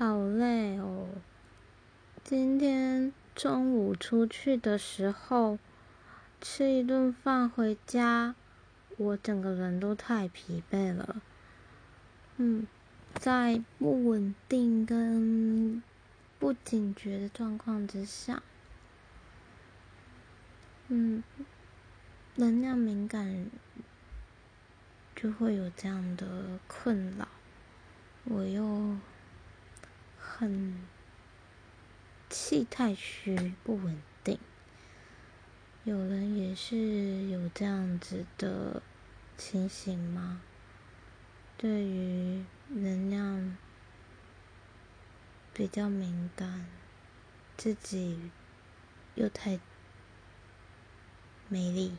好累哦！今天中午出去的时候，吃一顿饭回家，我整个人都太疲惫了。嗯，在不稳定跟不警觉的状况之下，嗯，能量敏感就会有这样的困扰。我又。很气太虚不稳定，有人也是有这样子的情形吗？对于能量比较敏感，自己又太美丽。